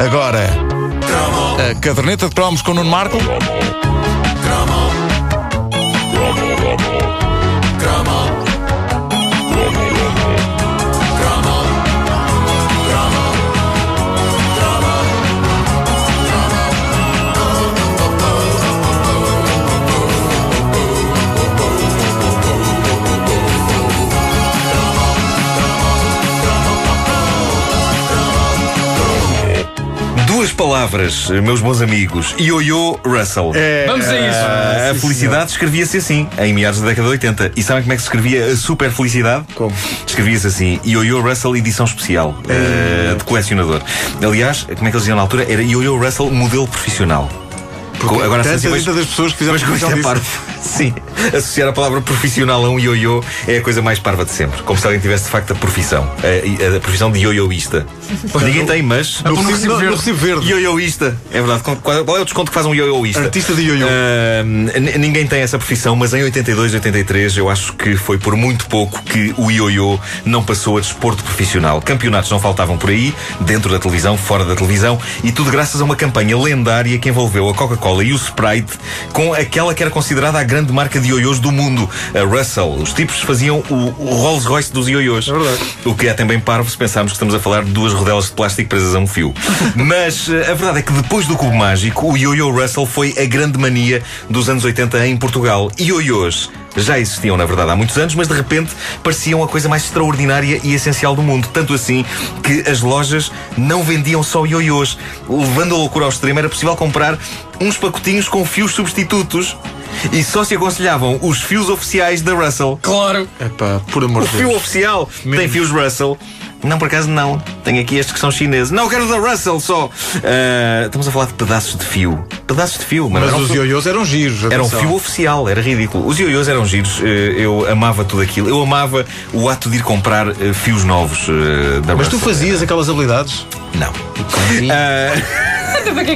Agora, a caderneta de cromos com o Nuno Marco. Palavras, meus bons amigos. Ioyo Russell. É, Vamos a isso. Ah, a felicidade escrevia-se assim, em meados da década de 80. E sabem como é que se escrevia a super felicidade? Como? Escrevia-se assim, Ioyo Russell edição especial, ah, de colecionador. Aliás, como é que eles diziam na altura? Era Ioyo Russell modelo profissional. Co- Agora, se tanta, assim, tanta das pessoas que fizeram mas como isto é disso. parvo. Sim, associar a palavra profissional a um ioiô é a coisa mais parva de sempre. Como se alguém tivesse de facto a profissão. A, a profissão de ioioísta. Ninguém tem, mas. No no recibo, verde. no recibo verde. É verdade. Qual, é o desconto que faz um ioioísta? Artista de ioiô. N- ninguém tem essa profissão, mas em 82, 83 eu acho que foi por muito pouco que o ioiô não passou a desporto profissional. Campeonatos não faltavam por aí, dentro da televisão, fora da televisão, e tudo graças a uma campanha lendária que envolveu a Coca-Cola e o Sprite com aquela que era considerada a grande marca de ioiôs do mundo, a Russell. Os tipos faziam o, Rolls Royce dos ioiôs. É verdade. O que é também parvo se pensarmos que estamos a falar de duas rodelas de plástico presas a um fio. Mas eh, a verdade é que depois do Cubo Mágico, o Yo-Yo Russell foi a grande mania dos anos 80 em Portugal. Ioiôs já existiam, na verdade, há muitos anos, mas de repente pareciam a coisa mais extraordinária e essencial do mundo. Tanto assim que as lojas não vendiam só ioiôs. Levando a loucura ao extremo, era possível comprar uns pacotinhos com fios substitutos. E só se aconselhavam os fios oficiais da Russell. Claro. Epá, por amor O de fio Deus. oficial tem fios Russell. Não, por acaso não. Tenho aqui estes que são chineses. Não, quero da Russell só. Ah, estamos a falar de pedaços de fio. Pedaços de fio, mas, Mas eram os ioiôs eram giros. era um fio oficial, era ridículo. Os ioiôs eram giros, eh, eu amava tudo aquilo. Eu amava o ato de ir comprar eh, fios novos da Mas tu Russell. fazias aquelas habilidades? Não.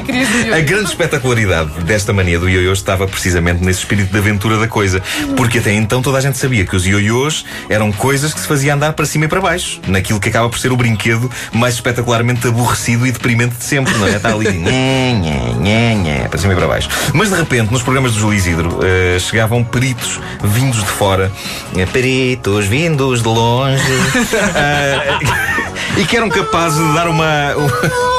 Que é? A grande espetacularidade desta mania do ioiô estava precisamente nesse espírito de aventura da coisa. Porque até então toda a gente sabia que os ioiôs eram coisas que se fazia andar para cima e para baixo. Naquilo que acaba por ser o brinquedo mais espetacularmente aborrecido e deprimente de sempre, não é? Está ali, para cima e para baixo. Mas de repente, nos programas do Júlio Isidro, eh, chegavam peritos vindos de fora. Eh, Peritos vindos de longe. eh, e que eram capazes de dar uma. Ah,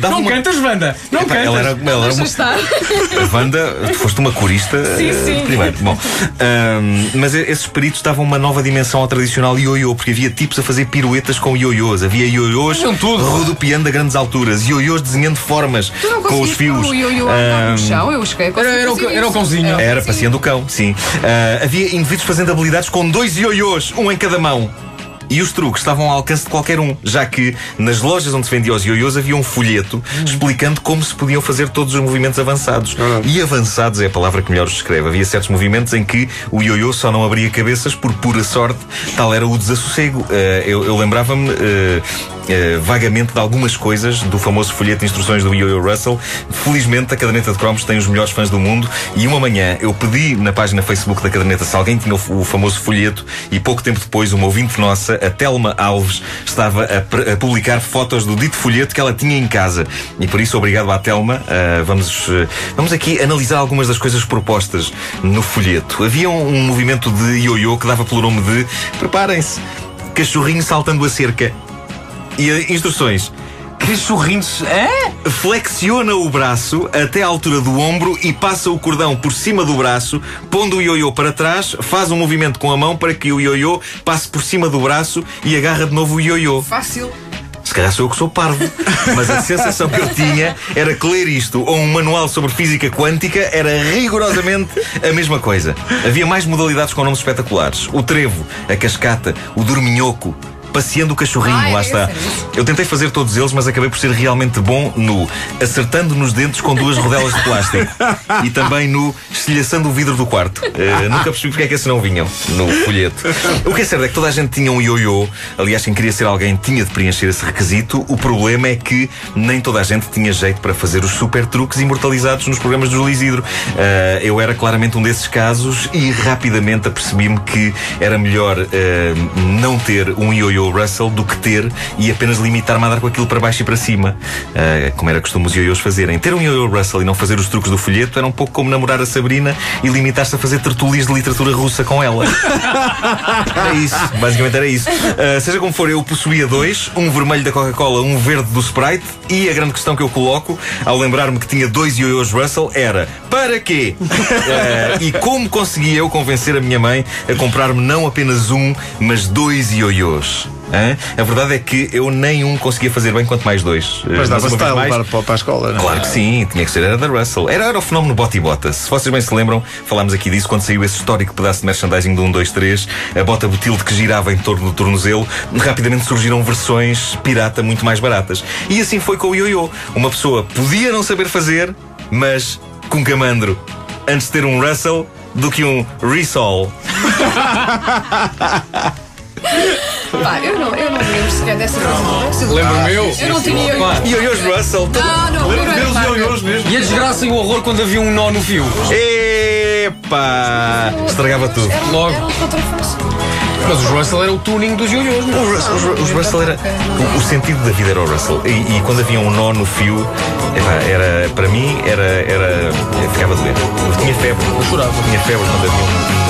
davam Não uma- cantas, Wanda. Não Epá, cantas. ela era, ela era uma, estar. a Wanda, tu foste uma corista Sim, eh, sim. primeiro. Bom, ahm, mas e- esses peritos davam uma nova dimensão ao tradicional ioiô, porque havia tipos a fazer piruetas com ioiôs. Havia ioiôs rodopiando a grandes alturas, ioiôs desenhando formas com os fios. o ioiô Ahm, no chão? Eu cheguei a Era, era, o, era o cãozinho. era passeando o cão, sim. Ah, havia indivíduos fazendo habilidades com dois ioiôs, um em cada mão. E os truques estavam ao alcance de qualquer um, já que nas lojas onde se vendia os ioiôs havia um folheto explicando como se podiam fazer todos os movimentos avançados. E avançados é a palavra que melhor os descreve. Havia certos movimentos em que o ioiô só não abria cabeças por pura sorte, tal era o desassossego. Ah, eu eu lembrava-me ah, ah, vagamente de algumas coisas do famoso folheto de instruções do Yo-Yo Russell. Felizmente a caderneta de cromos tem os melhores fãs do mundo e uma manhã eu pedi na página Facebook da caderneta se alguém tinha o, famoso folheto e pouco tempo depois uma ouvinte nossa, a Telma Alves, estava a, a publicar fotos do dito folheto que ela tinha em casa. E por isso, obrigado à Telma. Ah, vamos, ah, vamos aqui analisar algumas das coisas propostas no folheto. Havia um, um movimento de ioiô que dava pelo nome de preparem-se, cachorrinho saltando a cerca. E ah, instruções. Cachorrinhos. É? Flexiona o braço até à altura do ombro e passa o cordão por cima do braço, pondo o ioiô para trás, faz um movimento com a mão para que o ioiô passe por cima do braço e agarra de novo o ioiô. Fácil. Se calhar sou eu que sou parvo, mas a sensação que eu tinha era que ler isto ou um manual sobre física quântica era rigorosamente a mesma coisa. Havia mais modalidades com nomes espetaculares: o trevo, a cascata, o dorminhoco. Passeando o cachorrinho, Ah, lá esse, está. esse. Eu tentei fazer todos eles, mas acabei por ser realmente bom no acertando nos dentes com duas rodelas de plástico e também no estilhaçando o vidro do quarto. Eh, nunca percebi porque é que esses não vinham no folheto. O que é certo é que toda a gente tinha um ioiô. Aliás, quem queria ser alguém tinha de preencher esse requisito. O problema é que nem toda a gente tinha jeito para fazer os super truques imortalizados nos programas do Júlio Isidro. Eh, eu era claramente um desses casos e rapidamente apercebi-me que era melhor eh, não ter um ioiô yo-yo Russell do que ter e apenas limitar-me a dar com aquilo para baixo e para cima, uh, como era costume os yo-yos fazerem. Ter um yo-yo Russell e não fazer os truques do folheto era um pouco como namorar a Sabrina e limitar-se a fazer tertulias de literatura russa com ela. era isso, basicamente era isso. Uh, seja como for, eu possuía dois, um vermelho da Coca-Cola, um verde do Sprite, e a grande questão que eu coloco, ao lembrar-me que tinha dois yo-yos Russell, era para quê? uh, e como conseguia eu convencer a minha mãe a comprar-me não apenas um, mas dois ioiôs? Hã? A verdade é que eu nem um conseguia fazer bem, quanto mais dois. Mas dava-se vez a mais- levar para, para a escola, não é? Claro que sim, tinha que ser, era da Russell. Era, era o fenómeno bota e bota. Se vocês bem se lembram, falámos aqui disso quando saiu esse histórico pedaço de merchandising do 1, 2, 3, a bota Botilde que girava em torno do tornozelo, rapidamente surgiram versões pirata muito mais baratas. E assim foi com o ioiô. Uma pessoa podia não saber fazer, mas com camandro. Antes de ter um Russell do que um Resol. Pá, eu não, eu não me lembro sequer dessa coisa. Lembro-me eu. Eu não tinha eu. Pá, Ioiôs Russell. Não, não, eu não era mesmo. E a desgraça e o horror quando havia um nó no fio. Epá! Estragava tudo. Logo. Mas os Russell era o tuning dos ioiôs, não é? O Russell, os, os Russell era. O, o sentido da vida era o Russell. E, e quando havia um nó no fio, epá, era, para mim, era. era ficava doente. Eu tinha febre. Eu chorava. Tinha febre quando havia um,